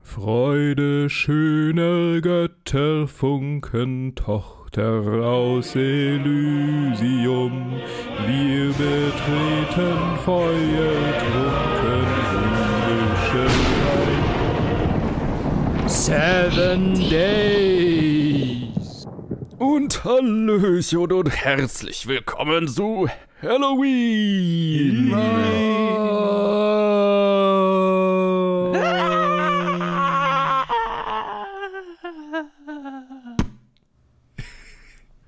Freude schöner Götterfunken, Tochter aus Elysium, wir betreten feuertrunken himmlische Seven Days. Und Hallöchen und herzlich willkommen zu Halloween.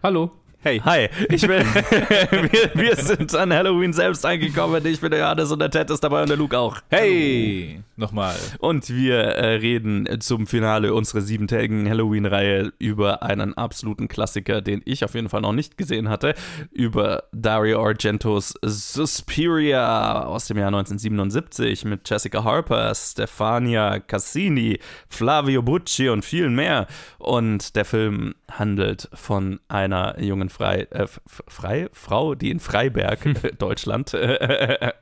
Hallo. Hey. Hi, ich bin, wir, wir sind an Halloween selbst angekommen. Ich bin der Johannes und der Ted ist dabei und der Luke auch. Hey, nochmal. Und wir äh, reden zum Finale unserer siebentägigen Halloween-Reihe über einen absoluten Klassiker, den ich auf jeden Fall noch nicht gesehen hatte, über Dario Argentos Suspiria aus dem Jahr 1977 mit Jessica Harper, Stefania Cassini, Flavio Bucci und vielen mehr. Und der Film handelt von einer jungen Frei, äh, Frei, Frau, die in Freiberg, Deutschland, äh,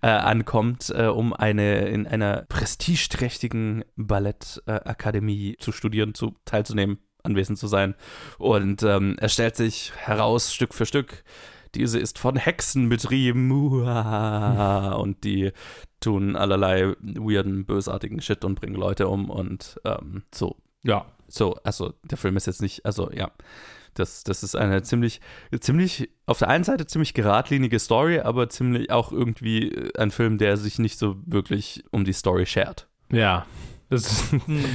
ankommt, äh, um eine in einer prestigeträchtigen Ballettakademie zu studieren, zu teilzunehmen, anwesend zu sein. Und ähm, es stellt sich heraus, Stück für Stück, diese ist von Hexen betrieben. Und die tun allerlei weirden, bösartigen Shit und bringen Leute um und ähm, so. Ja. So, also der Film ist jetzt nicht, also ja. Das, das ist eine ziemlich, ziemlich, auf der einen Seite ziemlich geradlinige Story, aber ziemlich auch irgendwie ein Film, der sich nicht so wirklich um die Story schert. Ja. Das,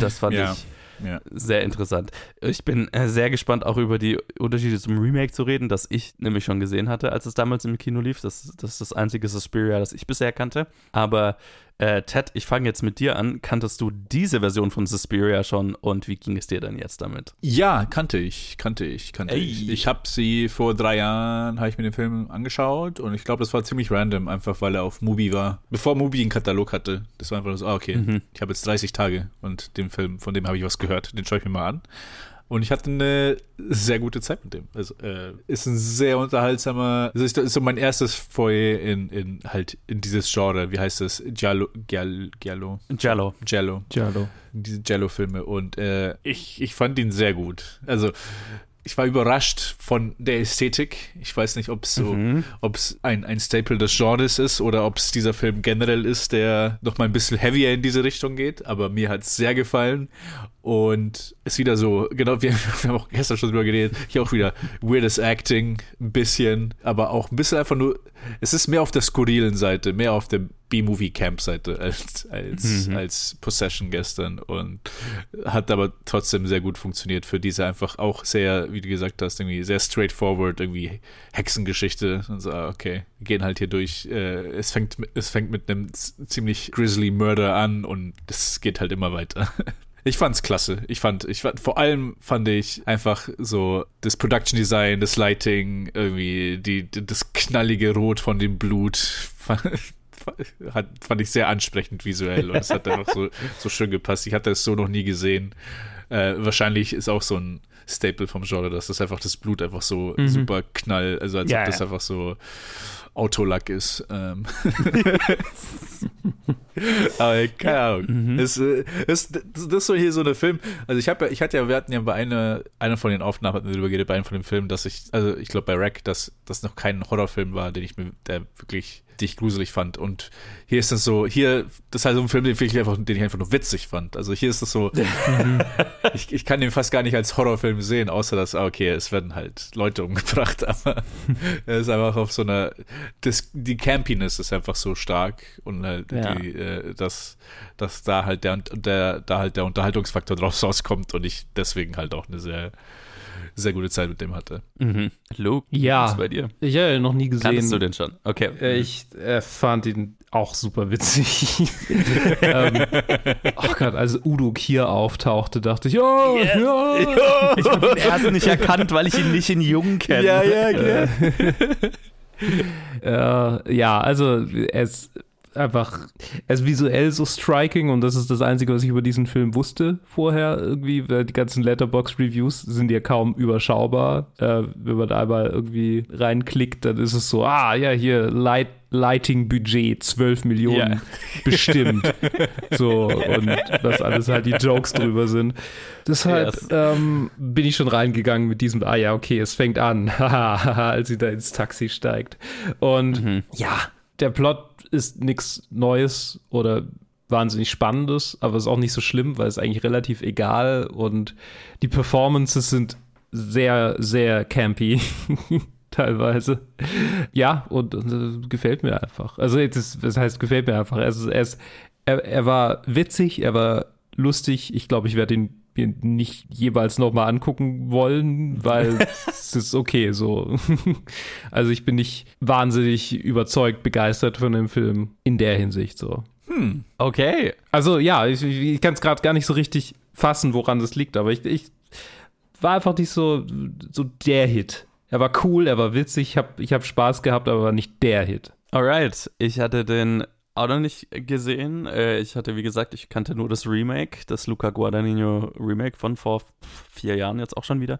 das fand Ja. ich Ja. sehr interessant. Ich bin äh, sehr gespannt, auch über die Unterschiede zum Remake zu reden, das ich nämlich schon gesehen hatte, als es damals im Kino lief. Das, das ist das einzige Suspiria, das ich bisher kannte. Aber äh, Ted, ich fange jetzt mit dir an. Kanntest du diese Version von Suspiria schon und wie ging es dir denn jetzt damit? Ja, kannte ich, kannte ich, kannte Ey. ich. Ich habe sie vor drei Jahren, habe ich mir den Film angeschaut und ich glaube, das war ziemlich random, einfach weil er auf Mubi war. Bevor Mubi einen Katalog hatte. Das war einfach so, ah, okay, Mhm. ich habe jetzt 30 Tage und den Film, von dem habe ich was gehört, den schaue ich mir mal an. Und ich hatte eine sehr gute Zeit mit dem. Also, äh, ist ein sehr unterhaltsamer, also ist, ist so mein erstes Foyer in, in halt in dieses Genre. Wie heißt das? Giallo, Giallo, Giallo, Jello. Giallo Giallo. diese Jello-Filme und äh, ich, ich fand ihn sehr gut. Also ich war überrascht von der Ästhetik. Ich weiß nicht, ob es so, Mhm. ob es ein, ein Staple des Genres ist oder ob es dieser Film generell ist, der noch mal ein bisschen heavier in diese Richtung geht. Aber mir hat es sehr gefallen und ist wieder so, genau, wir, wir haben auch gestern schon drüber geredet, hier auch wieder weirdes Acting, ein bisschen, aber auch ein bisschen einfach nur, es ist mehr auf der skurrilen Seite, mehr auf der B-Movie-Camp-Seite als, als, Mhm. als Possession gestern und hat aber trotzdem sehr gut funktioniert für diese einfach auch sehr, wie du gesagt hast, irgendwie sehr straightforward, irgendwie Hexengeschichte und so, ah, okay, wir gehen halt hier durch, äh, es fängt, mit- es fängt mit einem ziemlich grisly Murder an und es geht halt immer weiter. Ich fand's klasse. Ich fand, ich fand, vor allem fand ich einfach so das Production Design, das Lighting, irgendwie die, das knallige Rot von dem Blut hat, fand ich sehr ansprechend visuell und es hat einfach so, so schön gepasst. Ich hatte es so noch nie gesehen. Äh, wahrscheinlich ist auch so ein Staple vom Genre, dass das einfach das Blut einfach so Mhm. super knall, also als Ja, ob das ja. einfach so Autolack ist. Ähm. Aber keine Ahnung. Mhm. Es, äh, es, das, ist so hier so eine Film. Also ich habe ja, ich hatte ja, wir hatten ja bei einer, einer von den Aufnahmen hatten wir darüber geredet, bei einem von den Filmen, dass ich, also ich glaube bei Rack, dass das noch kein Horrorfilm war, den ich mir, der wirklich, den ich gruselig fand. Und hier ist das so, hier, das ist halt so ein Film, den ich einfach, den ich einfach nur witzig fand. Also hier ist das so, ich, ich kann den fast gar nicht als Horrorfilm sehen, außer dass, ah, okay, es werden halt Leute umgebracht, aber er ist einfach auf so einer, das, die Campiness ist einfach so stark und halt Ja. die, äh, dass, dass da halt der, der, da halt der Unterhaltungsfaktor draus rauskommt und ich deswegen halt auch eine sehr, sehr gute Zeit mit dem hatte. Mhm. Luke, Ja. was ist bei dir? Ich habe ihn noch nie gesehen. Kanntest du den schon? Okay. Äh, Ich äh, fand ihn auch super witzig. ähm, oh Gott, als Udo Kier auftauchte, dachte ich, oh, ja. Ich habe ihn erst nicht erkannt, weil ich ihn nicht in Jung kenne. ja, Äh, ja, also es einfach, er ist visuell so striking und das ist das Einzige, was ich über diesen Film wusste vorher irgendwie. weil Die ganzen Letterbox-Reviews sind ja kaum überschaubar. Äh, wenn man da einmal irgendwie reinklickt, dann ist es so, ah ja, hier Light, Lighting-Budget 12 Millionen Ja. bestimmt. so, und dass alles halt die Jokes drüber sind. Deshalb Yes. ähm, bin ich schon reingegangen mit diesem, ah ja, okay, es fängt an, als sie da ins Taxi steigt. Und Mhm. ja, der Plot ist nichts Neues oder wahnsinnig Spannendes, aber ist auch nicht so schlimm, weil es eigentlich relativ egal und die Performances sind sehr, sehr campy. Teilweise. Ja, und, und äh, gefällt mir einfach. Also, ist, das heißt, gefällt mir einfach. Also, er, ist, er, er war witzig, er war lustig. Ich glaube, ich werde ihn mir nicht jeweils nochmal angucken wollen, weil es ist okay so. Also ich bin nicht wahnsinnig überzeugt, begeistert von dem Film in der Hinsicht so. Okay. Also ja, ich, ich kann es gerade gar nicht so richtig fassen, woran das liegt, aber ich, ich war einfach nicht so, so der Hit. Er war cool, er war witzig, ich habe ich hab Spaß gehabt, aber war nicht der Hit. Alright. Ich hatte den auch noch nicht gesehen. Äh, Ich hatte, wie gesagt, ich kannte nur das Remake, das Luca Guadagnino Remake von vor vier Jahren jetzt auch schon wieder,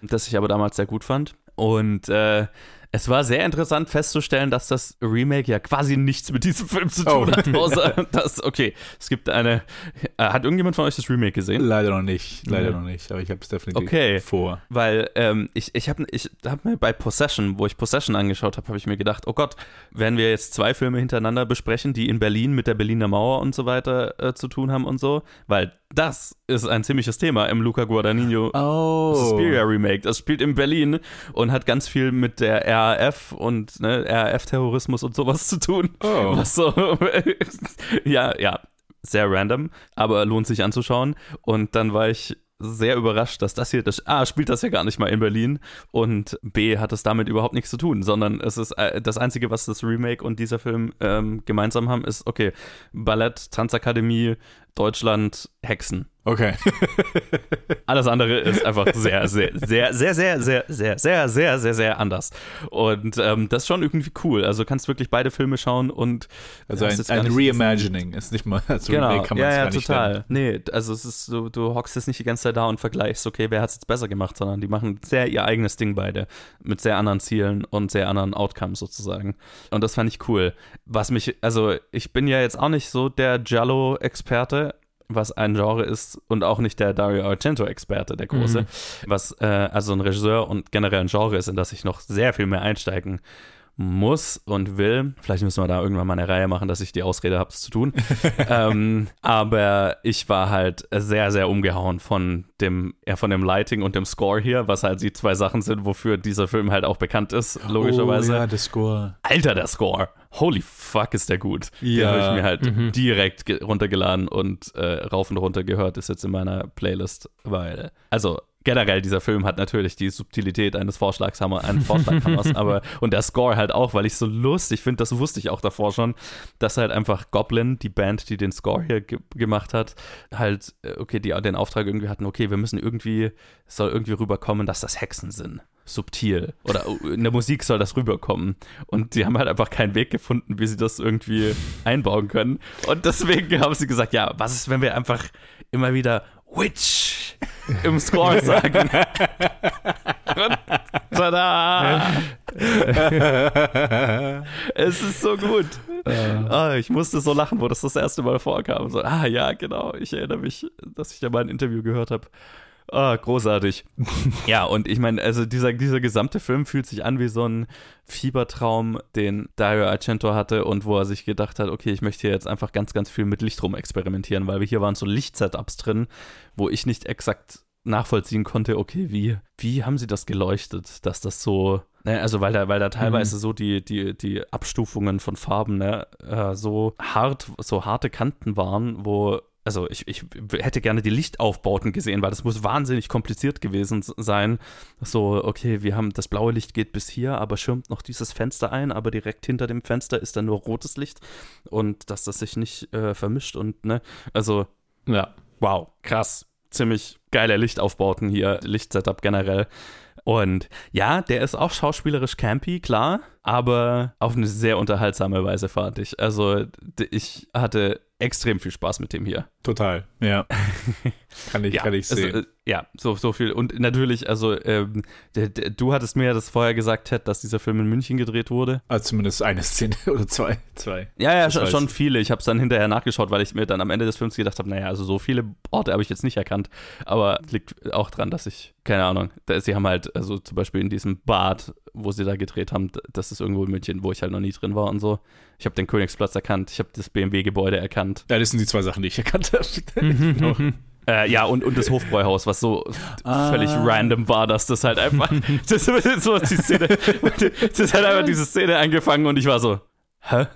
das ich aber damals sehr gut fand. Und äh, es war sehr interessant festzustellen, dass das Remake ja quasi nichts mit diesem Film zu tun Oh. hat, außer dass, okay, es gibt eine. Äh, hat irgendjemand von euch das Remake gesehen? Leider noch nicht, leider Nee. noch nicht, aber ich habe es definitiv Okay. vor. Weil ähm, ich, ich habe ich hab mir bei Possession, wo ich Possession angeschaut habe, habe ich mir gedacht, oh Gott, werden wir jetzt zwei Filme hintereinander besprechen, die in Berlin mit der Berliner Mauer und so weiter äh, zu tun haben und so, weil das ist ein ziemliches Thema im Luca Guadagnino Oh. Suspiria Remake. Das spielt in Berlin und hat ganz viel mit der RAF und ne, RAF-Terrorismus und sowas zu tun. Oh. Was so, ja, ja, sehr random, aber lohnt sich anzuschauen. Und dann war ich sehr überrascht, dass das hier, das, A, spielt das ja gar nicht mal in Berlin und B, hat es damit überhaupt nichts zu tun, sondern es ist äh, das Einzige, was das Remake und dieser Film ähm, gemeinsam haben, ist, okay, Ballett, Tanzakademie, Deutschland, Hexen. Okay. Alles andere ist einfach sehr, sehr, sehr, sehr, sehr, sehr, sehr, sehr, sehr, sehr, sehr anders. Und ähm, das ist schon irgendwie cool. Also kannst wirklich beide Filme schauen und Also ein, ein Reimagining ist nicht mal als Genau, kann man ja, es ja, gar nicht total. Nee, also es ist so, du hockst jetzt nicht die ganze Zeit da und vergleichst, okay, wer hat es jetzt besser gemacht, sondern die machen sehr ihr eigenes Ding beide mit sehr anderen Zielen und sehr anderen Outcomes sozusagen. Und das fand ich cool. Was mich, also ich bin ja jetzt auch nicht so der Giallo-Experte, was ein Genre ist und auch nicht der Dario Argento-Experte, der große, Mhm. was äh, also ein Regisseur und generell ein Genre ist, in das ich noch sehr viel mehr einsteigen muss und will. Vielleicht müssen wir da irgendwann mal eine Reihe machen, dass ich die Ausrede habe, es zu tun. ähm, aber ich war halt sehr, sehr umgehauen von dem, ja, von dem Lighting und dem Score hier, was halt die zwei Sachen sind, wofür dieser Film halt auch bekannt ist, logischerweise. Oh, ja, der Score. Alter, der Score. Holy fuck, ist der gut. Den Ja. habe ich mir halt Mhm. direkt ge- runtergeladen und äh, rauf und runter gehört, ist jetzt in meiner Playlist, weil, also generell dieser Film hat natürlich die Subtilität eines Vorschlagshammer, eines Vorschlaghammers, aber und der Score halt auch, weil ich so lustig finde, das wusste ich auch davor schon, dass halt einfach Goblin, die Band, die den Score hier ge gemacht hat, halt, äh, okay, die den Auftrag irgendwie hatten, okay, wir müssen irgendwie, es soll irgendwie rüberkommen, dass das Hexen sind. Subtil. Oder in der Musik soll das rüberkommen. Und die haben halt einfach keinen Weg gefunden, wie sie das irgendwie einbauen können. Und deswegen haben sie gesagt, ja, was ist, wenn wir einfach immer wieder Witch im Score sagen? Tada! Es ist so gut. Ah, ich musste so lachen, wo das das erste Mal vorkam. So, ah ja, genau. Ich erinnere mich, dass ich da mal ein Interview gehört habe. Ah, großartig. ja, und ich meine, also dieser, dieser gesamte Film fühlt sich an wie so ein Fiebertraum, den Dario Argento hatte und wo er sich gedacht hat, okay, ich möchte hier jetzt einfach ganz, ganz viel mit Licht rum experimentieren, weil wir hier waren so Lichtsetups drin, wo ich nicht exakt nachvollziehen konnte, okay, wie, wie haben sie das geleuchtet, dass das so, ne, also weil da, weil da teilweise so die, die, die Abstufungen von Farben, ne, äh, so hart, so harte Kanten waren, wo also ich, ich hätte gerne die Lichtaufbauten gesehen, weil das muss wahnsinnig kompliziert gewesen sein. So, okay, wir haben das blaue Licht geht bis hier, aber schirmt noch dieses Fenster ein, aber direkt hinter dem Fenster ist dann nur rotes Licht und dass das sich nicht äh, vermischt und ne, also Ja. wow, krass, ziemlich geile Lichtaufbauten hier, Lichtsetup generell. Und ja, der ist auch schauspielerisch campy, klar, aber auf eine sehr unterhaltsame Weise fand ich. Also ich hatte extrem viel Spaß mit dem hier. Total, ja. kann ich, ja, kann ich sehen. Also, ja, so, so viel. Und natürlich, also, ähm, der, der, du hattest mir ja das vorher gesagt, Ted, dass dieser Film in München gedreht wurde. Also zumindest eine Szene oder zwei. zwei. Ja, ja, schon, schon, viele. Ich habe es dann hinterher nachgeschaut, weil ich mir dann am Ende des Films gedacht habe, naja, also so viele Orte habe ich jetzt nicht erkannt. Aber liegt auch dran, dass ich, keine Ahnung, da, sie haben halt, also zum Beispiel in diesem Bad, wo sie da gedreht haben, das ist irgendwo in München, wo ich halt noch nie drin war und so. Ich habe den Königsplatz erkannt, ich habe das BMW-Gebäude erkannt. Ja, das sind die zwei Sachen, die ich erkannt habe. Äh, ja, und, und das Hofbräuhaus, was so ah. völlig random war, dass das halt einfach. das, so die Szene, das hat einfach diese Szene angefangen und ich war so, hä?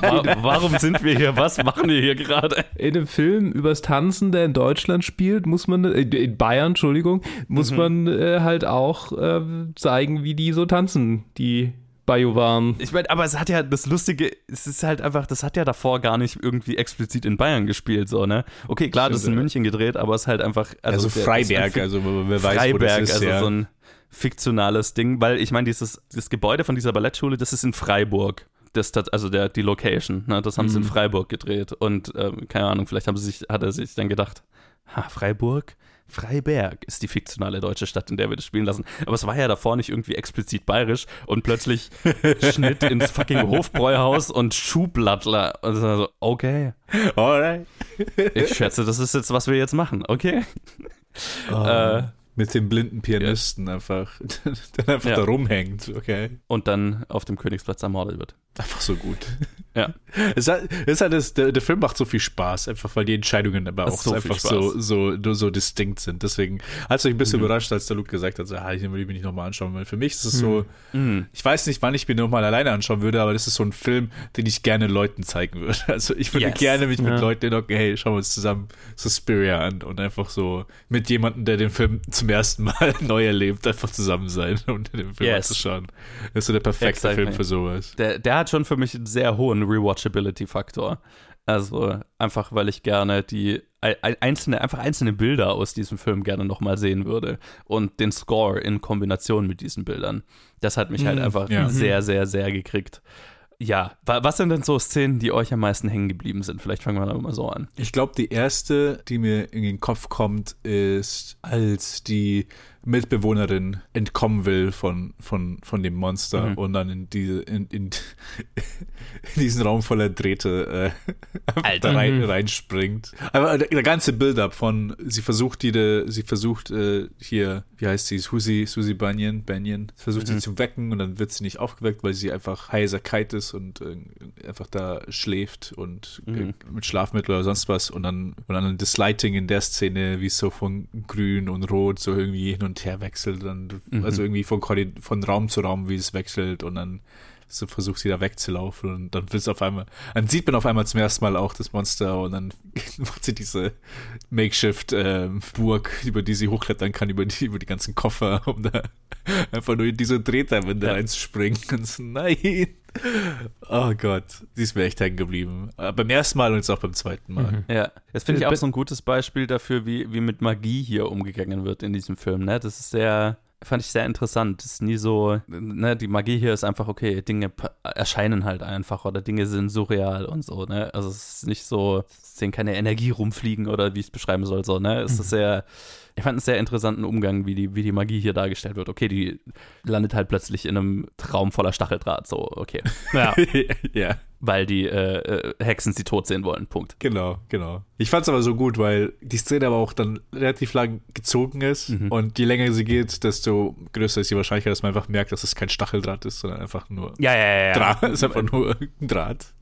Warum sind wir hier? Was machen wir hier gerade? In einem Film übers Tanzen, der in Deutschland spielt, muss man, äh, in Bayern, Entschuldigung, muss mhm. man äh, halt auch äh, zeigen, wie die so tanzen, die Bajuwan. Ich meine, aber es hat ja das Lustige, es ist halt einfach, das hat ja davor gar nicht irgendwie explizit in Bayern gespielt, so, ne? Okay, klar, Stimmt, das ist in München gedreht, aber es ist halt einfach. Also, also Freiberg, also wer weiß, Freiberg, wo das ist, also ja. so ein fiktionales Ding, weil ich meine, dieses das Gebäude von dieser Ballettschule, das ist in Freiburg. Das, also der, die Location, ne, das haben mhm. sie in mhm. Freiburg gedreht. Und ähm, keine Ahnung, vielleicht haben sie sich, hat er sich dann gedacht, ha, Freiburg? Freiberg ist die fiktionale deutsche Stadt, in der wir das spielen lassen. Aber es war ja davor nicht irgendwie explizit bayerisch und plötzlich Schnitt ins fucking Hofbräuhaus und Schublattler. Und so, okay. Alright. Ich schätze, das ist jetzt, was wir jetzt machen, okay? Oh. Äh, mit dem blinden Pianisten ja. einfach, der einfach ja. da rumhängt, okay. Und dann auf dem Königsplatz ermordet wird. Einfach so gut. Ja. Es, hat, es hat das, der, der Film macht so viel Spaß, einfach weil die Entscheidungen aber auch so einfach so, so, so, so distinkt sind. Deswegen hat es euch ein bisschen mhm. überrascht, als der Luke gesagt hat, so, ah, ich will mich nicht nochmal anschauen, weil für mich ist es so, mhm. ich weiß nicht, wann ich mir nochmal alleine anschauen würde, aber das ist so ein Film, den ich gerne Leuten zeigen würde. Also ich würde yes. gerne mich ja. mit Leuten, okay, hey, schauen wir uns zusammen Suspiria an und einfach so mit jemandem, der den Film zum ersten Mal neu erlebt, einfach zusammen sein und den Film yes. anzuschauen. Das ist so der perfekte exactly. Film für sowas. Der, der hat schon für mich einen sehr hohen Rewatchability-Faktor. Also einfach, weil ich gerne die einzelne, einfach einzelne Bilder aus diesem Film gerne nochmal sehen würde und den Score in Kombination mit diesen Bildern. Das hat mich halt mhm, einfach ja. sehr, sehr, sehr gekriegt. Ja, was sind denn so Szenen, die euch am meisten hängen geblieben sind? Vielleicht fangen wir da mal so an. Ich glaube, die erste, die mir in den Kopf kommt, ist, als die Mitbewohnerin entkommen will von, von, von dem Monster mhm. und dann in, diese, in, in, in, diesen Raum voller Drähte äh, da rein, mhm. reinspringt. Aber der, der ganze Build-up von, sie versucht die, sie versucht äh, hier, wie heißt sie, Susi, Susi Banyan, Banyan, versucht mhm. sie zu wecken und dann wird sie nicht aufgeweckt, weil sie einfach Heiserkeit ist und äh, einfach da schläft und äh, mhm. mit Schlafmittel oder sonst was und dann, und dann das Lighting in der Szene, wie es so von grün und rot so irgendwie hin und und her wechselt. Und, mhm. Also irgendwie von, von Raum zu Raum, wie es wechselt und dann so versucht sie da wegzulaufen und dann wird auf einmal, dann sieht man auf einmal zum ersten Mal auch das Monster und dann macht sie diese Makeshift-Burg, ähm, über die sie hochklettern kann, über die, über die ganzen Koffer, um da einfach nur in diese Drehterwinde ja. reinzuspringen. Und so, nein. Oh Gott, sie ist mir echt hängen geblieben. Äh, beim ersten Mal und jetzt auch beim zweiten Mal. Mhm. Ja, das finde ich auch so ein gutes Beispiel dafür, wie, wie mit Magie hier umgegangen wird in diesem Film. Ne? Das ist sehr, fand ich sehr interessant. Ist nie so, ne, die Magie hier ist einfach, okay, Dinge erscheinen halt einfach oder Dinge sind surreal und so, ne? Also es ist nicht so, es sehen keine Energie rumfliegen oder wie ich es beschreiben soll, so, ne? Es ist mhm. sehr ich fand einen sehr interessanten Umgang, wie die, wie die Magie hier dargestellt wird. Okay, die landet halt plötzlich in einem Traum voller Stacheldraht, so, okay. Ja. ja. Weil die äh, äh, Hexen sie tot sehen wollen, Punkt. Genau, genau. Ich fand es aber so gut, weil die Szene aber auch dann relativ lang gezogen ist mhm. und je länger sie geht, desto größer ist die Wahrscheinlichkeit, dass man einfach merkt, dass es kein Stacheldraht ist, sondern einfach nur ja, ja, ja, ja. Draht. Es ist einfach nur ein Draht.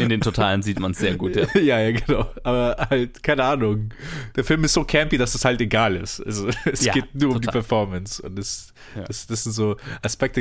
In den Totalen sieht man es sehr gut, ja. ja, ja, genau. Aber halt, keine Ahnung. Der Film ist so campy, dass es halt egal ist. Also, es ja, geht nur total. um die Performance. Und das, ja. das, das sind so Aspekte.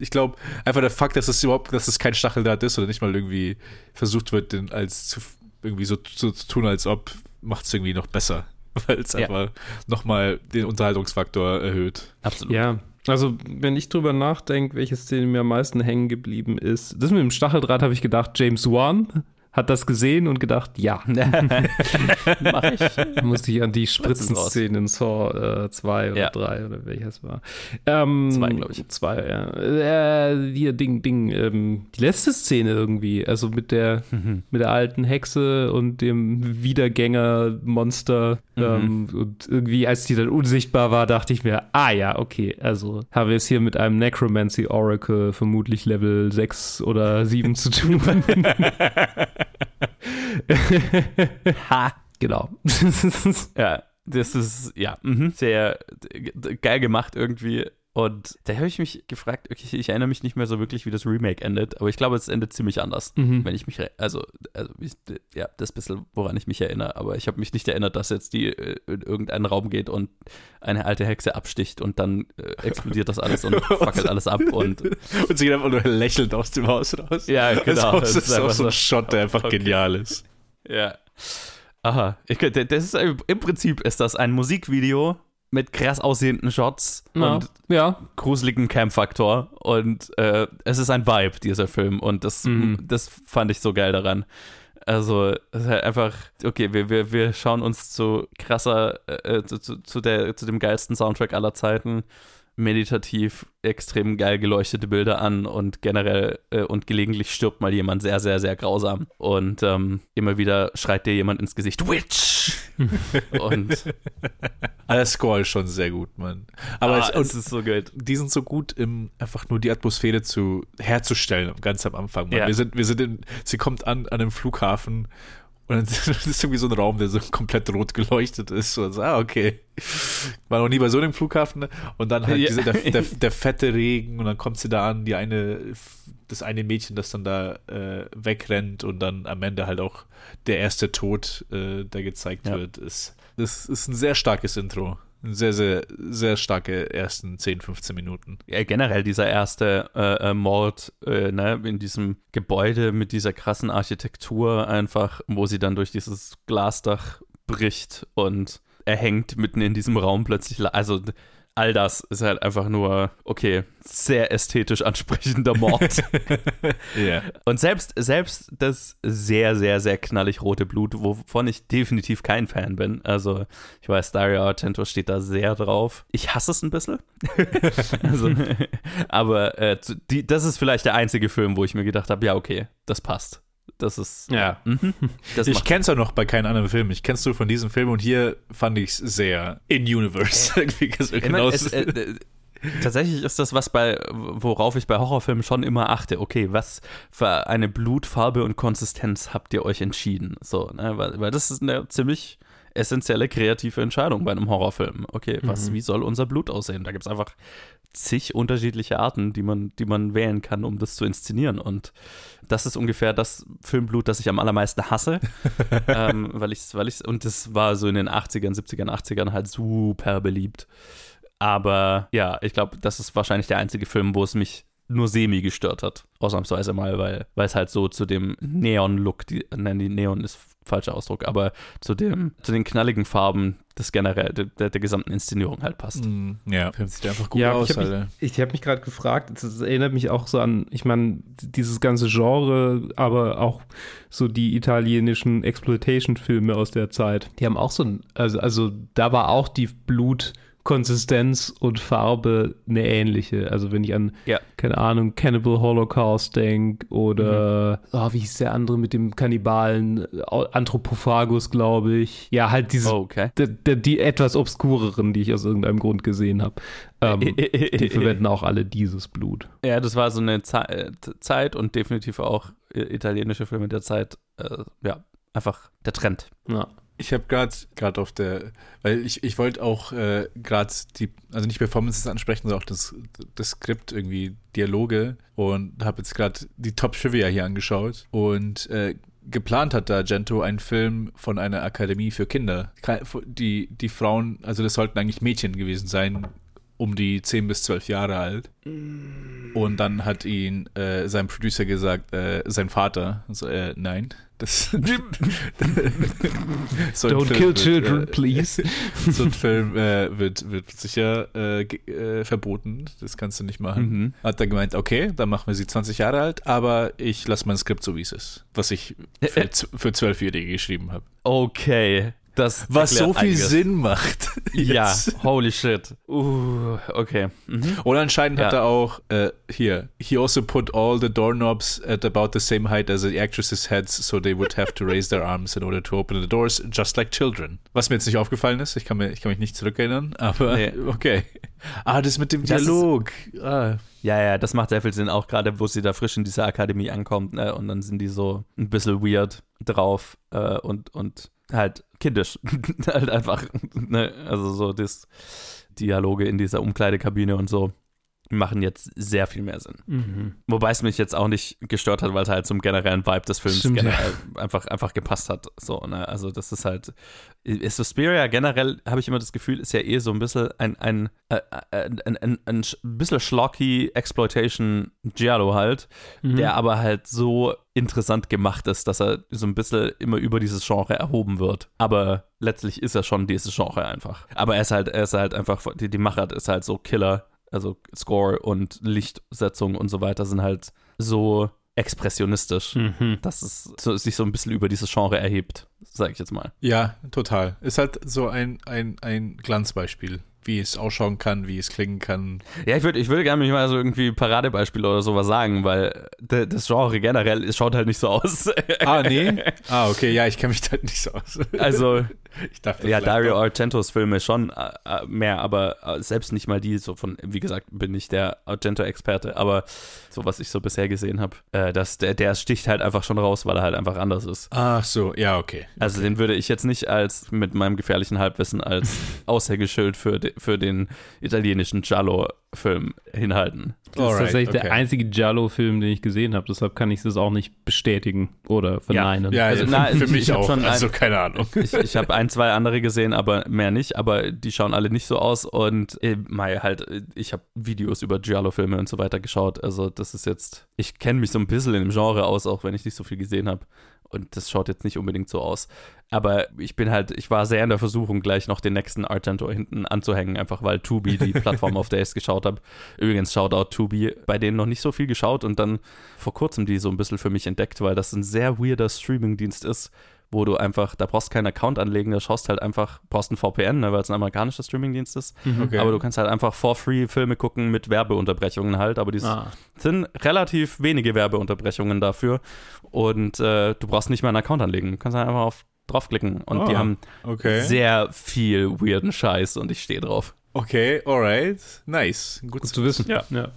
Ich glaube, einfach der Fakt, dass es überhaupt, dass es kein Stacheldraht ist oder nicht mal irgendwie versucht wird, den als zu, irgendwie so, so zu tun, als ob, macht es irgendwie noch besser. Weil es ja. einfach nochmal den Unterhaltungsfaktor erhöht. Absolut. Ja, also, wenn ich drüber nachdenke, welche Szene mir am meisten hängen geblieben ist, das mit dem Stacheldraht habe ich gedacht, James Wan hat das gesehen und gedacht, ja. Mach ich. Da musste ich an die Spritzenszene in Saw äh, 2 oder Ja. 3 oder welches war. Ähm, Zwei, glaub ich. Zwei, ja. Äh, hier, Ding, Ding. Ähm, die letzte Szene irgendwie, also mit der, Mhm. mit der alten Hexe und dem Wiedergänger-Monster. Mhm. Ähm, und irgendwie, als die dann unsichtbar war, dachte ich mir, ah ja, okay, also haben wir es hier mit einem Necromancy Oracle, vermutlich Level 6 oder 7 zu tun. ha, genau. Ja, das ist, ja, mhm, sehr äh, geil gemacht irgendwie. Und da habe ich mich gefragt, okay, ich erinnere mich nicht mehr so wirklich, wie das Remake endet, aber ich glaube, es endet ziemlich anders, Mhm. wenn ich mich, also, also ich, ja, das bisschen, woran ich mich erinnere, aber ich habe mich nicht erinnert, dass jetzt die äh, in irgendeinen Raum geht und eine alte Hexe absticht und dann äh, explodiert das alles und fackelt alles ab und Und sie geht einfach nur lächelnd aus dem Haus raus. Ja, genau. Das ist, auch- das ist auch so ein Shot, der einfach Okay. genial ist. Ja. Aha. Ich, das ist im Prinzip ist das ein Musikvideo mit krass aussehenden Shots Ja. und ja. gruseligem Cam-Faktor und äh, es ist ein Vibe, dieser Film und das, Mhm. das fand ich so geil daran. Also, es ist halt einfach, okay, wir, wir, wir schauen uns zu krasser, äh, zu, zu, zu, der, zu dem geilsten Soundtrack aller Zeiten meditativ extrem geil geleuchtete Bilder an und generell äh, und gelegentlich stirbt mal jemand sehr, sehr, sehr grausam und ähm, immer wieder schreit dir jemand ins Gesicht, Witch! und Aber der Score ist schon sehr gut, Mann. Aber ah, es, es ist so gut. die sind so gut, im, einfach nur die Atmosphäre zu herzustellen, ganz am Anfang. Ja. Wir sind, wir sind in, sie kommt an, an einem Flughafen und dann ist es irgendwie so ein Raum, der so komplett rot geleuchtet ist. Und so, ah, okay. War noch nie bei so einem Flughafen. Und dann halt Ja. diese, der, der, der fette Regen und dann kommt sie da an, die eine, das eine Mädchen, das dann da äh, wegrennt und dann am Ende halt auch der erste Tod, äh, der gezeigt Ja. wird, ist. Das ist ein sehr starkes Intro. Sehr, sehr, sehr starke ersten 10, 15 Minuten. ja, generell dieser erste äh, äh, Mord äh, ne, in diesem Gebäude mit dieser krassen Architektur einfach, wo sie dann durch dieses Glasdach bricht und er hängt mitten in diesem Raum plötzlich. Also all das ist halt einfach nur, okay, sehr ästhetisch ansprechender Mord. Ja. Und selbst, selbst das sehr, sehr, sehr knallig rote Blut, wovon ich definitiv kein Fan bin. Also, ich weiß, Dario Argento steht da sehr drauf. Ich hasse es ein bisschen. also, aber äh, die, das ist vielleicht der einzige Film, wo ich mir gedacht habe, ja, okay, das passt. Das ist. Ja. Mhm, das Ich kenn's auch noch bei keinen anderen Film. Ich kenn's nur von diesem Film und hier fand ich's sehr in-universe. Genau es, äh, äh, tatsächlich ist das was bei, worauf ich bei Horrorfilmen schon immer achte. Okay, was für eine Blutfarbe und Konsistenz habt ihr euch entschieden? So, ne? weil, weil das ist eine ziemlich essentielle kreative Entscheidung bei einem Horrorfilm. Okay, was, wie soll unser Blut aussehen? Da gibt es einfach zig unterschiedliche Arten, die man, die man wählen kann, um das zu inszenieren. Und das ist ungefähr das Filmblut, das ich am allermeisten hasse. ähm, weil ich weil ich und das war so in den 80ern, 70ern, 80ern halt super beliebt. Aber ja, ich glaube, das ist wahrscheinlich der einzige Film, wo es mich nur semi gestört hat. Ausnahmsweise mal, weil, weil es halt so zu dem Neon-Look, die, nein, die Neon ist falscher Ausdruck, aber zu dem, zu den knalligen Farben des generell, der, der, der gesamten Inszenierung halt passt. Mm, Ja, Film sieht einfach gut Ja, aus, ich habe mich, ich hab mich gerade gefragt, das erinnert mich auch so an, ich meine, dieses ganze Genre, aber auch so die italienischen Exploitation-Filme aus der Zeit, die haben auch so ein, also, also da war auch die Blutkonsistenz und Farbe eine ähnliche. Also wenn ich an, Ja. keine Ahnung, Cannibal Holocaust denke oder, oh, wie hieß der andere mit dem Kannibalen, Anthropophagus, glaube ich. Ja, halt diese, Oh, okay. die, die, die etwas obskureren, die ich aus irgendeinem Grund gesehen habe. Ähm, die verwenden auch alle dieses Blut. Ja, das war so eine Ze äh, Zeit und definitiv auch äh, italienische Filme der Zeit. Äh, ja, einfach der Trend. Ja. Ich habe gerade gerade auf der, weil ich, ich wollte auch äh, gerade die, also nicht Performances ansprechen, sondern auch das, das Skript irgendwie, Dialoge. Und habe jetzt gerade die Top Trivia hier angeschaut. Und äh, geplant hat da Gento einen Film von einer Akademie für Kinder. Die, die Frauen, also das sollten eigentlich Mädchen gewesen sein, um die 10 bis 12 Jahre alt. Und dann hat ihn äh, sein Producer gesagt, äh, sein Vater, also, äh, nein, das so Don't kill wird, children, äh, please. so ein Film äh, wird, wird sicher äh, äh, verboten. Das kannst du nicht machen. Mhm. Hat er gemeint, okay, dann machen wir sie 20 Jahre alt, aber ich lasse mein Skript so, wie es ist. Was ich für, für Zwölfjährige geschrieben habe. Okay. Das Was so viel einiges. Sinn macht. ja, holy shit. Uh, okay. Mhm. Und anscheinend ja. hat er auch äh, hier, he also put all the doorknobs at about the same height as the actresses' heads, so they would have to raise their arms in order to open the doors, just like children. Was mir jetzt nicht aufgefallen ist, ich kann, mir, ich kann mich nicht zurückerinnern, aber nee. okay. Ah, das mit dem Dialog. Ist, ah. Ja, ja, das macht sehr viel Sinn, auch gerade wo sie da frisch in dieser Akademie ankommt, ne? Und dann sind die so ein bisschen weird drauf äh, und, und halt kindisch. halt einfach, ne? Also so das Dialoge in dieser Umkleidekabine und so machen jetzt sehr viel mehr Sinn. Mhm. Wobei es mich jetzt auch nicht gestört hat, weil es halt zum generellen Vibe des Films Stimmt, generell ja. einfach, einfach gepasst hat. So, ne? Also das ist halt, ist Suspiria generell, habe ich immer das Gefühl, ist ja eh so ein bisschen ein, ein, äh, ein, ein, ein, ein bisschen schlocky Exploitation Giallo halt, mhm. der aber halt so interessant gemacht ist, dass er so ein bisschen immer über dieses Genre erhoben wird. Aber letztlich ist er schon dieses Genre einfach. Aber er ist halt, er ist halt einfach, die, die Machart ist halt so Killer also Score und Lichtsetzung und so weiter sind halt so expressionistisch, mhm. dass es sich so ein bisschen über dieses Genre erhebt, sage ich jetzt mal. Ja, total. Ist halt so ein, ein, ein Glanzbeispiel wie es ausschauen kann, wie es klingen kann. Ja, ich würde ich würd gerne mal so irgendwie Paradebeispiele oder sowas sagen, weil das Genre generell es schaut halt nicht so aus. Ah, nee? Ah, okay, ja, ich kenne mich halt nicht so aus. Also, ich dachte, ja, Dario auch. Argentos Filme schon äh, äh, mehr, aber äh, selbst nicht mal die, so von, wie gesagt, bin ich der Argento-Experte, aber so, was ich so bisher gesehen habe, äh, der, der sticht halt einfach schon raus, weil er halt einfach anders ist. Ach so, ja, okay. Also, okay. den würde ich jetzt nicht als, mit meinem gefährlichen Halbwissen als Aushängeschild für, de, für den italienischen Giallo-Film hinhalten. Das Alright, ist tatsächlich okay. der einzige Giallo-Film, den ich gesehen habe. Deshalb kann ich das auch nicht bestätigen oder verneinen. Ja, ja also, na, für mich auch. Schon also keine Ahnung. Ich, ich habe ein, zwei andere gesehen, aber mehr nicht. Aber die schauen alle nicht so aus. Und äh, mal halt, ich habe Videos über Giallo-Filme und so weiter geschaut. Also das ist jetzt, ich kenne mich so ein bisschen in dem Genre aus, auch wenn ich nicht so viel gesehen habe. Und das schaut jetzt nicht unbedingt so aus. Aber ich bin halt, ich war sehr in der Versuchung, gleich noch den nächsten Argento hinten anzuhängen, einfach weil Tubi die Plattform, auf der ich es geschaut habe. Übrigens, Shoutout Tubi, bei denen noch nicht so viel geschaut und dann vor kurzem die so ein bisschen für mich entdeckt, weil das ein sehr weirder Streamingdienst ist, wo du einfach, da brauchst keinen Account anlegen, da schaust halt einfach, brauchst ein VPN, ne, weil es ein amerikanischer Streamingdienst ist. Mhm. Okay. Aber du kannst halt einfach for free Filme gucken mit Werbeunterbrechungen halt, aber die ah. sind relativ wenige Werbeunterbrechungen dafür und äh, du brauchst nicht mehr einen Account anlegen. Du kannst halt einfach auf draufklicken und oh, die haben okay. sehr viel weirden Scheiß und ich stehe drauf. Okay, alright. Nice. Gut, Gut zu wissen. Ja. ja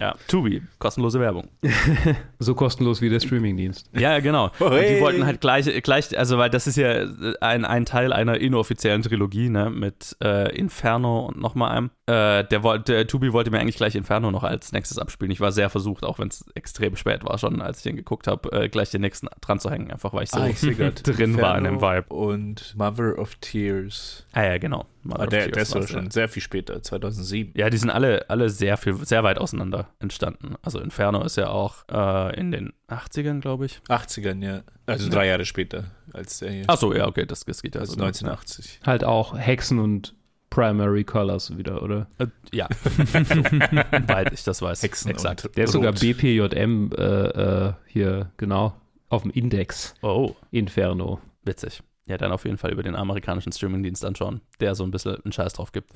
ja, Tubi, kostenlose Werbung. so kostenlos wie der Streamingdienst. Ja, genau. Oh, hey. die wollten halt gleich, gleich, also weil das ist ja ein, ein Teil einer inoffiziellen Trilogie, ne, mit äh, Inferno und nochmal einem. Äh, der wollte, Tubi wollte mir eigentlich gleich Inferno noch als nächstes abspielen. Ich war sehr versucht, auch wenn es extrem spät war schon, als ich den geguckt habe, äh, gleich den nächsten dran zu hängen, einfach weil ich so ah, ich drin Inferno war in dem Vibe. Und Mother of Tears. Ah ja, genau. Ah, der, der ist schon sehr viel später, 2007. Ja, die sind alle, alle sehr viel, sehr weit auseinander entstanden. Also Inferno ist ja auch äh, in den 80ern, glaube ich. 80ern, ja. Also drei Jahre später als der hier. Achso, ja, okay, das, das geht ja. Also 1980. Halt auch Hexen und Primary Colors wieder, oder? Äh, ja. Weit ich das weiß. Hexen Exakt. Der ist sogar BPJM äh, äh, hier, genau, auf dem Index. Oh. Inferno. Witzig. Ja, dann auf jeden Fall über den amerikanischen Streamingdienst anschauen, der so ein bisschen einen Scheiß drauf gibt.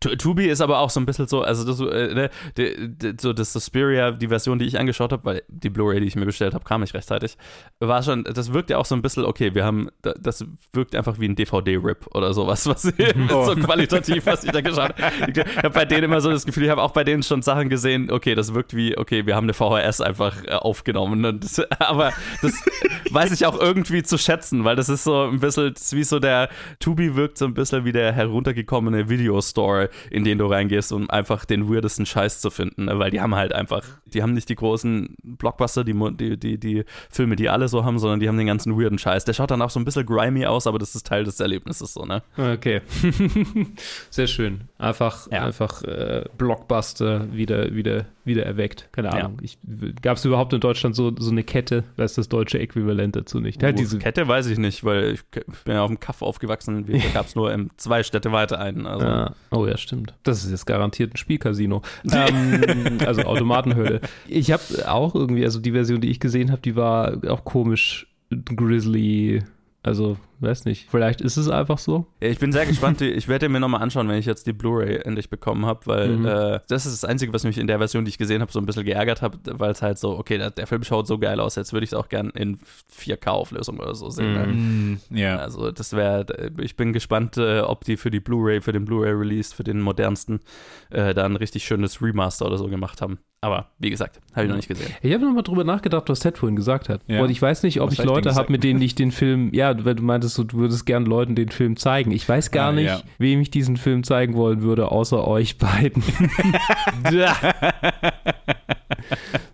Tubi ist aber auch so ein bisschen so, also das, äh, ne, de, de, so das Suspiria, die Version, die ich angeschaut habe, weil die Blu-ray, die ich mir bestellt habe, kam nicht rechtzeitig, war schon, das wirkt ja auch so ein bisschen, okay, wir haben, das wirkt einfach wie ein DVD-Rip oder sowas, was oh. so qualitativ, was ich da geschaut habe. Ich habe bei denen immer so das Gefühl, ich habe auch bei denen schon Sachen gesehen, okay, das wirkt wie, okay, wir haben eine VHS einfach äh, aufgenommen. Das, aber das weiß ich auch irgendwie zu schätzen, weil das das ist so ein bisschen, das ist wie so der, Tubi wirkt so ein bisschen wie der heruntergekommene Videostore, in den du reingehst, um einfach den weirdesten Scheiß zu finden, ne? weil die haben halt einfach, die haben nicht die großen Blockbuster, die, die, die, die Filme, die alle so haben, sondern die haben den ganzen weirden Scheiß. Der schaut dann auch so ein bisschen grimy aus, aber das ist Teil des Erlebnisses so, ne? Okay. Sehr schön. Einfach, Ja. einfach äh, Blockbuster wieder, wieder, wieder erweckt. Keine Ja. Ahnung. Gab es überhaupt in Deutschland so, so eine Kette? Weiß das deutsche Äquivalent dazu nicht. Halt diese, Kette weiß ich nicht, weil ich bin ja auf dem Kaff aufgewachsen, da gab es nur in zwei Städte weiter einen. Also. Ja. Oh ja, stimmt. Das ist jetzt garantiert ein Spielcasino. ähm, also Automatenhöhle. Ich habe auch irgendwie, also die Version, die ich gesehen habe, die war auch komisch grizzly. Also, weiß nicht. Vielleicht ist es einfach so. Ja, ich bin sehr gespannt. Ich werde mir nochmal anschauen, wenn ich jetzt die Blu-ray endlich bekommen habe, weil Mhm. äh, das ist das Einzige, was mich in der Version, die ich gesehen habe, so ein bisschen geärgert hat, weil es halt so, okay, der, der Film schaut so geil aus, jetzt würde ich es auch gern in 4K-Auflösung oder so sehen. Ne? Mm, ja. Also das wäre, ich bin gespannt, äh, ob die für die Blu-ray, für den Blu-ray-Release, für den modernsten, äh, da ein richtig schönes Remaster oder so gemacht haben. Aber wie gesagt, habe ich noch nicht gesehen. Ich habe nochmal drüber nachgedacht, was Ted vorhin gesagt hat. Ja. Und ich weiß nicht, ob Was ich Leute habe, mit denen ich den Film, ja, weil du meintest, so, du würdest gern Leuten den Film zeigen. Ich weiß gar Ah, nicht, ja. wem ich diesen Film zeigen wollen würde, außer euch beiden.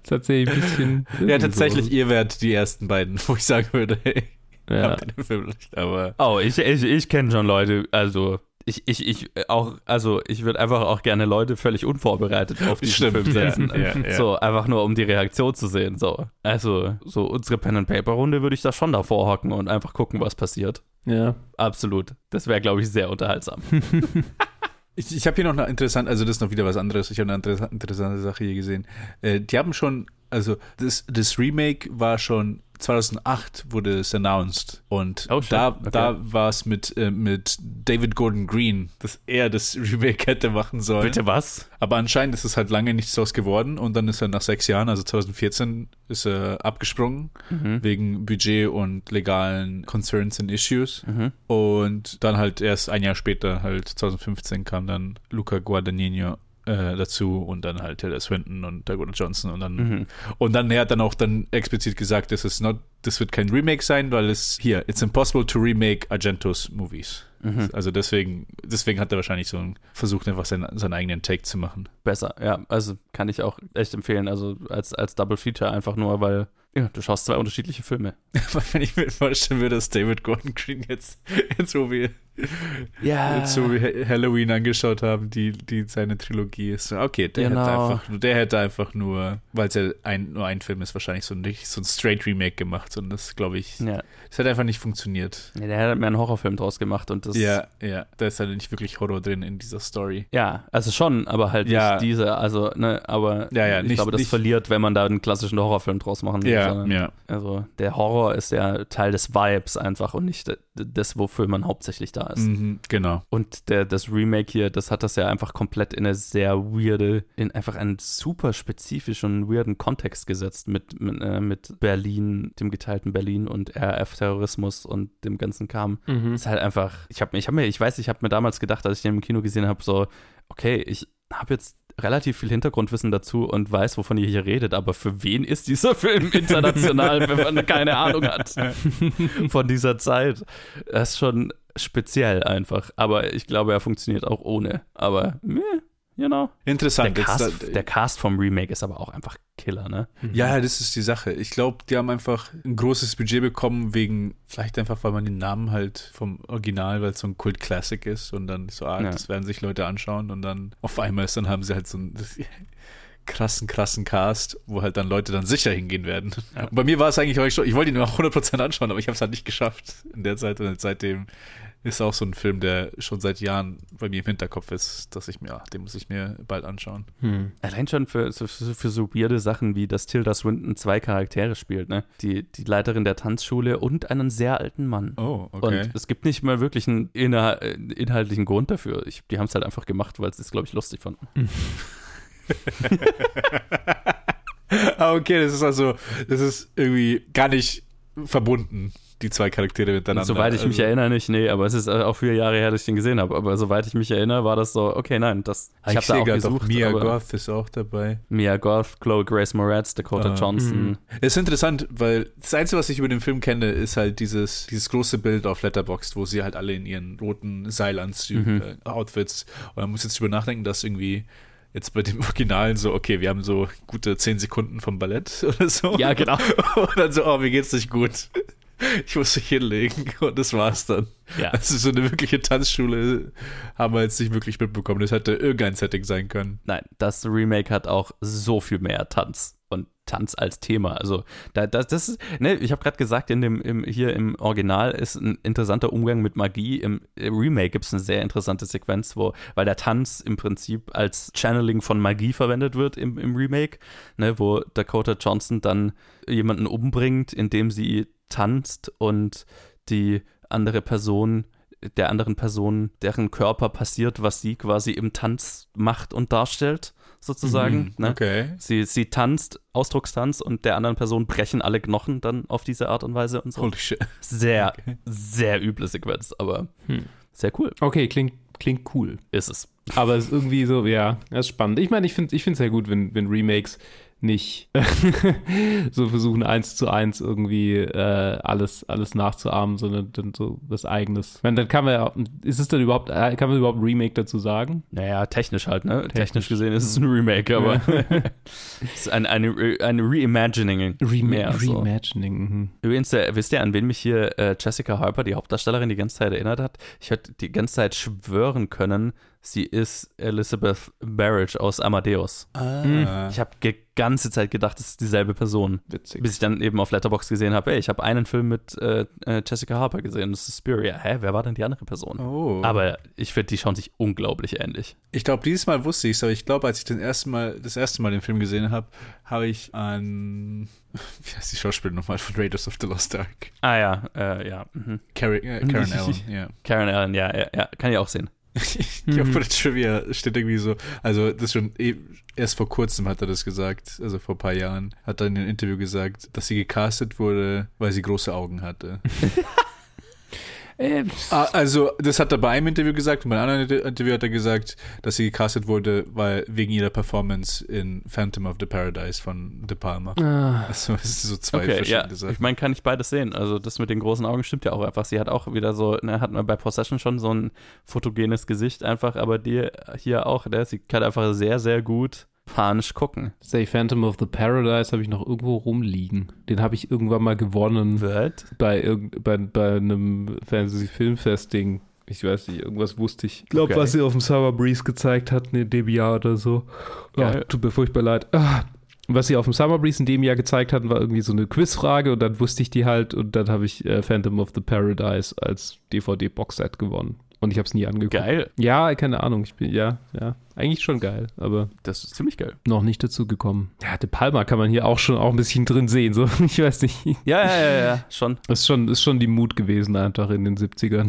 tatsächlich ein bisschen. ja, tatsächlich, ihr wärt die ersten beiden, wo ich sagen würde, hey, So. Ja. habt ihr den Film nicht, aber Oh, ich, ich, ich kenne schon Leute, also ich, ich, ich auch, also ich würde einfach auch gerne Leute völlig unvorbereitet auf diesen Film setzen. Ja, ja, ja. So, einfach nur um die Reaktion zu sehen. So. Also, so unsere Pen and Paper Runde würde ich da schon davor hocken und einfach gucken, was passiert. ja. Absolut. Das wäre, glaube ich, sehr unterhaltsam. Ich, ich habe hier noch eine interessante, also das ist noch wieder was anderes. Ich habe eine interessa- interessante Sache hier gesehen. Äh, die haben schon, also das, das Remake war schon 2008 wurde es announced und Oh, da, Okay. da war es mit, äh, mit David Gordon Green, dass er das Remake hätte machen sollen. Bitte was? Aber anscheinend ist es halt lange nichts draus geworden und dann ist er nach sechs Jahren, also 2014, ist er abgesprungen Mhm. wegen Budget und legalen Concerns and Issues. Mhm. Und dann halt erst ein Jahr später, halt 2015, kam dann Luca Guadagnino äh, dazu und dann halt Tilda Swinton und Dakota Johnson und dann Mhm. und dann er hat dann auch dann explizit gesagt, das ist not, das wird kein Remake sein, weil es hier it's impossible to remake Argentos movies. Mhm. Also deswegen deswegen hat er wahrscheinlich so einen, versucht einfach seinen, seinen eigenen Take zu machen. Besser, ja. Also kann ich auch echt empfehlen. Also als, als Double Feature einfach nur, weil ja, du schaust zwei unterschiedliche Filme. Wenn ich mir vorstellen würde, dass David Gordon Green jetzt, jetzt wo wir Ja. Ha- Halloween angeschaut haben, die, die seine Trilogie ist. Okay, der Genau. hätte einfach nur, der hätte einfach nur, weil es ja ein, nur ein Film ist, wahrscheinlich so nicht so ein straight Remake gemacht und das glaube ich, Ja. das hat einfach nicht funktioniert. ja. Der hat mir einen Horrorfilm draus gemacht und das. Ja, ja, da ist halt nicht wirklich Horror drin in dieser Story. Ja, also schon, aber halt Ja. nicht diese, also, ne, aber Ja, ja, ich nicht- glaube, das nicht- verliert, wenn man da einen klassischen Horrorfilm draus machen will. Ja, sondern- ja. Also der Horror ist ja Teil des Vibes einfach und nicht das, wofür man hauptsächlich da ist. Mhm, genau. Und der, das Remake hier, das hat das ja einfach komplett in eine sehr weirde, in einfach einen super spezifischen, weirden Kontext gesetzt mit, mit, äh, mit Berlin, dem geteilten Berlin und RF-Terrorismus und dem ganzen Kram. Mhm. ist halt einfach, ich habe ich hab mir, ich weiß, ich habe mir damals gedacht, als ich den im Kino gesehen habe, so, okay, ich habe jetzt relativ viel Hintergrundwissen dazu und weiß, wovon ihr hier redet, aber für wen ist dieser Film international, wenn man keine Ahnung hat von dieser Zeit? Das ist schon speziell einfach, aber ich glaube, er funktioniert auch ohne, aber meh, you know. Der Interessant. Jetzt Cast, da- der Cast vom Remake ist aber auch einfach Killer, ne? Ja, ja, das ist die Sache. Ich glaube, die haben einfach ein großes Budget bekommen, wegen, vielleicht einfach, weil man den Namen halt vom Original, weil es so ein Kult-Classic ist und dann so, ah, Ja. das werden sich Leute anschauen und dann auf einmal ist, dann haben sie halt so das, krassen, krassen Cast, wo halt dann Leute dann sicher hingehen werden. Ja. Bei mir war es eigentlich auch schon, ich wollte ihn auch 100% anschauen, aber ich habe es halt nicht geschafft in der Zeit und seitdem ist auch so ein Film, der schon seit Jahren bei mir im Hinterkopf ist, dass ich mir, ah, den muss ich mir bald anschauen. Hm. Allein schon für, für, für so weirde Sachen wie, dass Tilda Swinton zwei Charaktere spielt, ne? Die, die Leiterin der Tanzschule und einen sehr alten Mann. Oh, Und es gibt nicht mal wirklich einen äh, inhaltlichen Grund dafür. Ich, die haben es halt einfach gemacht, weil sie es, glaube ich, lustig fanden. Ah, okay, das ist also, das ist irgendwie gar nicht verbunden, die zwei Charaktere miteinander. Soweit ich mich Also, erinnere, nicht, nee, aber es ist auch vier Jahre her, dass ich den gesehen habe. Aber soweit ich mich erinnere, war das so, okay, nein, das. Ich habe da auch gesucht. auch Mia Goth ist auch dabei. Mia Goth, Chloe Grace Moretz, Dakota Ah. Johnson. Es ist interessant, weil das Einzige, was ich über den Film kenne, ist halt dieses, dieses große Bild auf Letterboxd, wo sie halt alle in ihren roten Seilanzügen, Mhm. äh, Outfits. Und man muss jetzt drüber nachdenken, dass irgendwie jetzt bei dem Originalen so, okay, wir haben so gute zehn Sekunden vom Ballett oder so. Ja, genau. Und dann so, oh, mir geht's nicht gut. Ich muss mich hinlegen und das war's dann. Ja. Also so eine wirkliche Tanzschule haben wir jetzt nicht wirklich mitbekommen. Das hätte irgendein Setting sein können. Nein, das Remake hat auch so viel mehr Tanz und Tanz als Thema. Also da, das, das ist, ne, ich habe gerade gesagt, in dem, im, hier im Original ist ein interessanter Umgang mit Magie. Im Remake gibt es eine sehr interessante Sequenz, wo, weil der Tanz im Prinzip als Channeling von Magie verwendet wird im, im Remake, ne, wo Dakota Johnson dann jemanden umbringt, indem sie tanzt und die andere Person der anderen Person, deren Körper passiert, was sie quasi im Tanz macht und darstellt, sozusagen. Mhm, ne? Okay. Sie, sie tanzt, Ausdruckstanz und der anderen Person brechen alle Knochen dann auf diese Art und Weise und so. Holy shit. Sehr, Okay. sehr üble Sequenz, aber Hm. sehr cool Okay, klingt, klingt cool. ist es. Aber es ist irgendwie so, ja, das ist spannend. Ich meine, ich finde es ich sehr gut, wenn, wenn Remakes nicht so versuchen, eins zu eins irgendwie äh, alles, alles nachzuahmen, sondern dann so was eigenes. Ich meine, dann kann man ja, ist es dann überhaupt, äh, kann man überhaupt Remake dazu sagen? Naja, technisch halt, ne? Technisch, Technisch. gesehen ist es ein Remake, aber es ist ein, eine, Re- eine Reimagining. mehr so. Reimagining. mhm. Übrigens, äh, wisst ihr, an wen mich hier äh, Jessica Harper, die Hauptdarstellerin, die ganze Zeit erinnert hat? Ich hätte die ganze Zeit schwören können, sie ist Elizabeth Barrage aus Amadeus. Ah. Ich habe die ganze Zeit gedacht, es ist dieselbe Person. Witzig. Bis ich dann eben auf Letterbox gesehen habe, ey, ich habe einen Film mit äh, äh, Jessica Harper gesehen, das ist Suspiria. Hä, wer war denn die andere Person? Oh. Aber ich finde, die schauen sich unglaublich ähnlich. Ich glaube, dieses Mal wusste ich es, aber ich glaube, als ich den ersten Mal, das erste Mal den Film gesehen habe, habe ich an, wie heißt die Schauspielerin nochmal von Raiders of the Lost Ark? Ah ja, äh, ja. Mhm. Karen, äh, Karen Allen, ja. Karen Allen, ja, ja, ja, kann ich auch sehen. Ich glaube, bei der Trivia steht irgendwie so, also das schon eh, erst vor kurzem hat er das gesagt, also vor ein paar Jahren, hat er in einem Interview gesagt, dass sie gecastet wurde, weil sie große Augen hatte. Äh, Ah, also, das hat er bei einem Interview gesagt und bei einem anderen Interview hat er gesagt, dass sie gecastet wurde, weil wegen ihrer Performance in Phantom of the Paradise von De Palma. ah, Also, es ist so zwei Okay, ja. verschiedene Sachen. Ich meine, kann ich beides sehen. Also das mit den großen Augen stimmt ja auch einfach. Sie hat auch wieder so, ne, hat man bei Possession schon so ein fotogenes Gesicht einfach, aber die hier auch, ne, sie kann einfach sehr, sehr gut panisch gucken. Say Phantom of the Paradise habe ich noch irgendwo rumliegen. Den habe ich irgendwann mal gewonnen Wird? bei, irgend, bei, bei einem Fantasy-Filmfest-Ding. Ich weiß nicht, irgendwas wusste ich. Ich glaube, Okay. was sie auf dem Summer Breeze gezeigt hat, in dem Jahr oder so. Ja, Geil. tut mir furchtbar leid. Ah, was sie auf dem Summer Breeze in dem Jahr gezeigt hatten, war irgendwie so eine Quizfrage und dann wusste ich die halt und dann habe ich äh, Phantom of the Paradise als DVD-Boxset gewonnen. Und ich habe es nie angeguckt. Geil. Ja, keine Ahnung. Ich bin, ja, ja. Eigentlich schon geil, aber Das ist ziemlich geil. noch nicht dazu gekommen. Ja, De Palma kann man hier auch schon auch ein bisschen drin sehen. So, ich weiß nicht. Ja, ja, ja, ja, schon. Das ist schon, ist schon die Mut gewesen, einfach in den 70ern.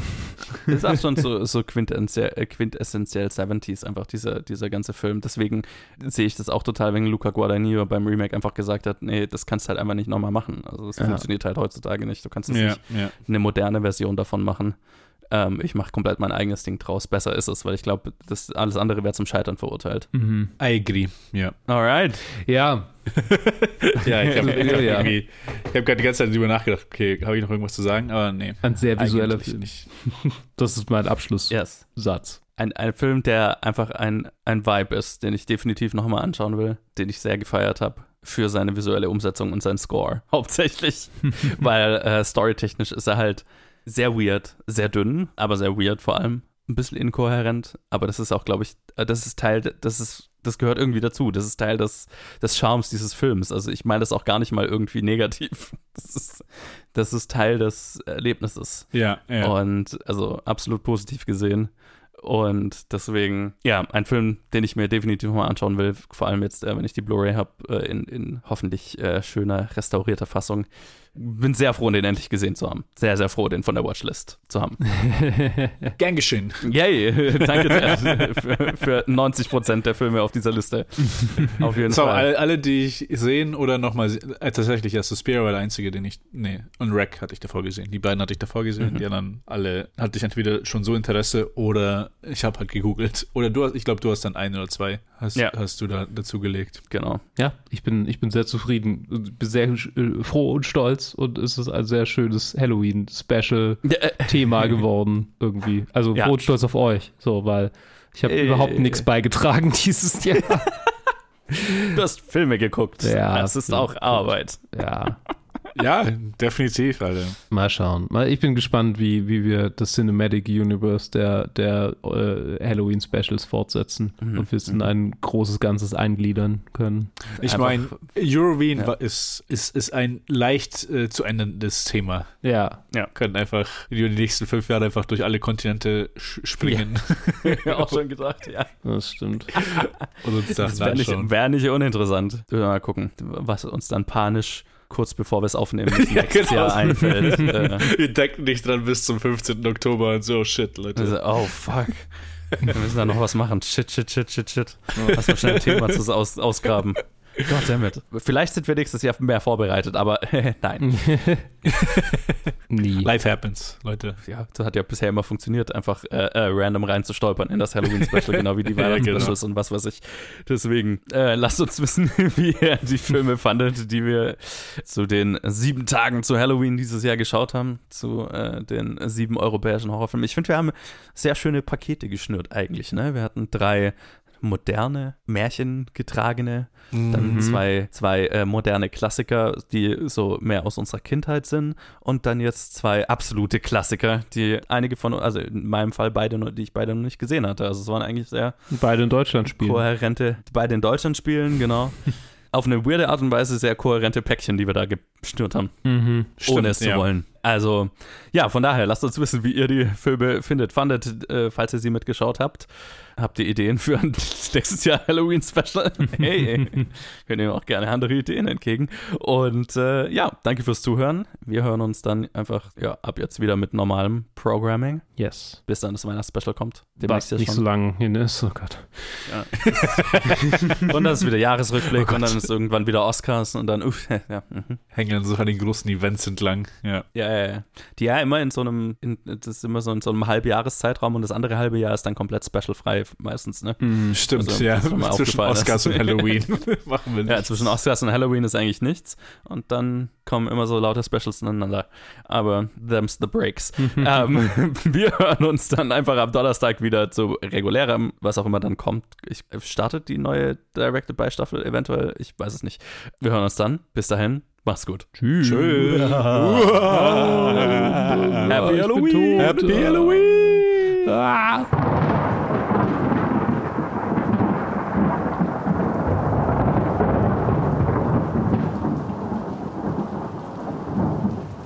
Das ist auch schon so, so quintessentiell, äh, quintessentiell 70s, einfach dieser, dieser ganze Film. Deswegen sehe ich das auch total, wenn Luca Guadagnino beim Remake einfach gesagt hat, nee, das kannst du halt einfach nicht nochmal machen. Also das Ja. funktioniert halt heutzutage nicht. Du kannst es ja, nicht ja. eine moderne Version davon machen. Ähm, ich mache komplett mein eigenes Ding draus. Besser ist es, weil ich glaube, das alles andere wäre zum Scheitern verurteilt. Mhm. I agree, ja. Alright. Ja, Ja, ich habe Ja, ich habe gerade die ganze Zeit drüber nachgedacht, okay, habe ich noch irgendwas zu sagen? Aber nee. ein sehr visueller eigentlich Film. nicht. Das ist mein Abschlusssatz. Yes. Ein, ein Film, der einfach ein, ein Vibe ist, den ich definitiv nochmal anschauen will, den ich sehr gefeiert habe für seine visuelle Umsetzung und seinen Score. Hauptsächlich. Weil äh, storytechnisch ist er halt sehr weird, sehr dünn, aber sehr weird vor allem. Ein bisschen inkohärent, aber das ist auch, glaube ich, äh, das ist Teil, das ist, das gehört irgendwie dazu. Das ist Teil des, des Charmes dieses Films. Also ich meine das auch gar nicht mal irgendwie negativ. Das ist, das ist Teil des Erlebnisses. Ja, ja. Und also absolut positiv gesehen. Und deswegen, ja, ein Film, den ich mir definitiv mal anschauen will, vor allem jetzt, äh, wenn ich die Blu-ray habe, äh, in, in hoffentlich äh, schöner, restaurierter Fassung. Bin sehr froh, den endlich gesehen zu haben. Sehr, sehr froh, den von der Watchlist zu haben. Gern geschehen. Yay, danke sehr für, für 90 Prozent der Filme auf dieser Liste. Auf jeden So, Fall. alle, alle, die ich sehen oder nochmal, äh, tatsächlich, ja, Suspiria war der einzige, den ich, nee, und Wreck hatte ich davor gesehen. Die beiden hatte ich davor gesehen, die anderen alle hatte ich entweder schon so Interesse oder ich habe halt gegoogelt. Oder du hast, ich glaube, du hast dann ein oder zwei, hast, Ja. hast du da dazu gelegt. Genau. Ja, ich bin, ich bin sehr zufrieden, bin sehr äh, froh und stolz und es ist ein sehr schönes Halloween-Special-Thema geworden irgendwie. Also Ja. stolz auf euch, so, weil ich habe Äh. überhaupt nichts beigetragen dieses Jahr. Du hast Filme geguckt. Ja, das ist auch. Arbeit. ja, Ja, definitiv, Alter. mal schauen. Mal, ich bin gespannt, wie, wie wir das Cinematic Universe der, der äh, Halloween-Specials fortsetzen Mhm. und wir es in ein großes Ganzes eingliedern können. Ich meine, Euroween Ja. ist, ist, ist ein leicht äh, zu änderndes Thema. Ja, Wir können einfach die nächsten fünf Jahre einfach durch alle Kontinente springen auch schon gedacht, ja. das stimmt. und uns Das wäre nicht, wär nicht uninteressant. Mal gucken, was uns dann panisch kurz bevor wir es aufnehmen Ja, nächstes genau. Jahr einfällt. äh, Wir denken nicht dran bis zum 15. Oktober und so, shit, Leute. also, oh, fuck. Wir müssen da noch was machen. Shit, shit, shit, shit, shit. Lass mal schnell ein Thema zu aus, ausgraben. Goddammit. Vielleicht sind wir nächstes Jahr mehr vorbereitet, aber nein. Nie. Life happens, Leute. Ja, das hat ja bisher immer funktioniert, einfach äh, äh, random reinzustolpern in das Halloween-Special, genau wie die Ja, Weihnachts-Specials und was weiß ich. Deswegen, äh, lasst uns wissen, wie ihr die Filme fandet, die wir zu den sieben Tagen zu Halloween dieses Jahr geschaut haben, zu äh, den sieben europäischen Horrorfilmen. Ich finde, wir haben sehr schöne Pakete geschnürt eigentlich. Ne? Wir hatten drei moderne, märchengetragene, dann Mhm. zwei, zwei äh, moderne Klassiker, die so mehr aus unserer Kindheit sind und dann jetzt zwei absolute Klassiker, die einige von, also in meinem Fall beide, die ich beide noch nicht gesehen hatte. Also es waren eigentlich sehr Beide in Deutschland spielen. kohärente, beide in Deutschland spielen, genau. Auf eine weirde Art und Weise sehr kohärente Päckchen, die wir da geschnürt haben, Mhm. ohne es zu ja. wollen. Also, ja, von daher, lasst uns wissen, wie ihr die Filme findet, fandet, äh, falls ihr sie mitgeschaut habt. Habt ihr Ideen für ein nächstes Jahr Halloween-Special? Hey, wir nehmen auch gerne andere Ideen entgegen. Und äh, ja, danke fürs Zuhören. Wir hören uns dann einfach ja, ab jetzt wieder mit normalem Programming, Yes. bis dann das Weihnachtsspecial kommt. Was Demnächst ja nicht schon. so lang hin ist. Oh Gott. Und dann ist wieder Jahresrückblick Oh und dann ist irgendwann wieder Oscars und dann, uff, ja, mhm. Hängen dann so an den großen Events entlang. Ja. ja, ja, ja. Die ja immer in so einem, in, das ist immer so in so einem Halbjahreszeitraum und das andere halbe Jahr ist dann komplett specialfrei meistens, ne? Stimmt, Also, ja. Zwischen Oscars und Halloween machen wir nicht. Ja, zwischen Oscars und Halloween ist eigentlich nichts und dann kommen immer so lauter Specials ineinander. Aber them's the breaks. ähm, wir hören uns dann einfach am Donnerstag wieder zu regulärem, was auch immer dann kommt. Ich, startet die neue Directed by Staffel eventuell? Ich weiß es nicht. Wir hören uns dann. Bis dahin, mach's gut. Tschüss. Tschüss. Happy Halloween. Happy Halloween! Ah.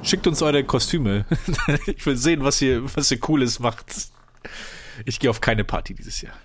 Schickt uns eure Kostüme. ich will sehen, was ihr, was ihr Cooles macht. Ich gehe auf keine Party dieses Jahr.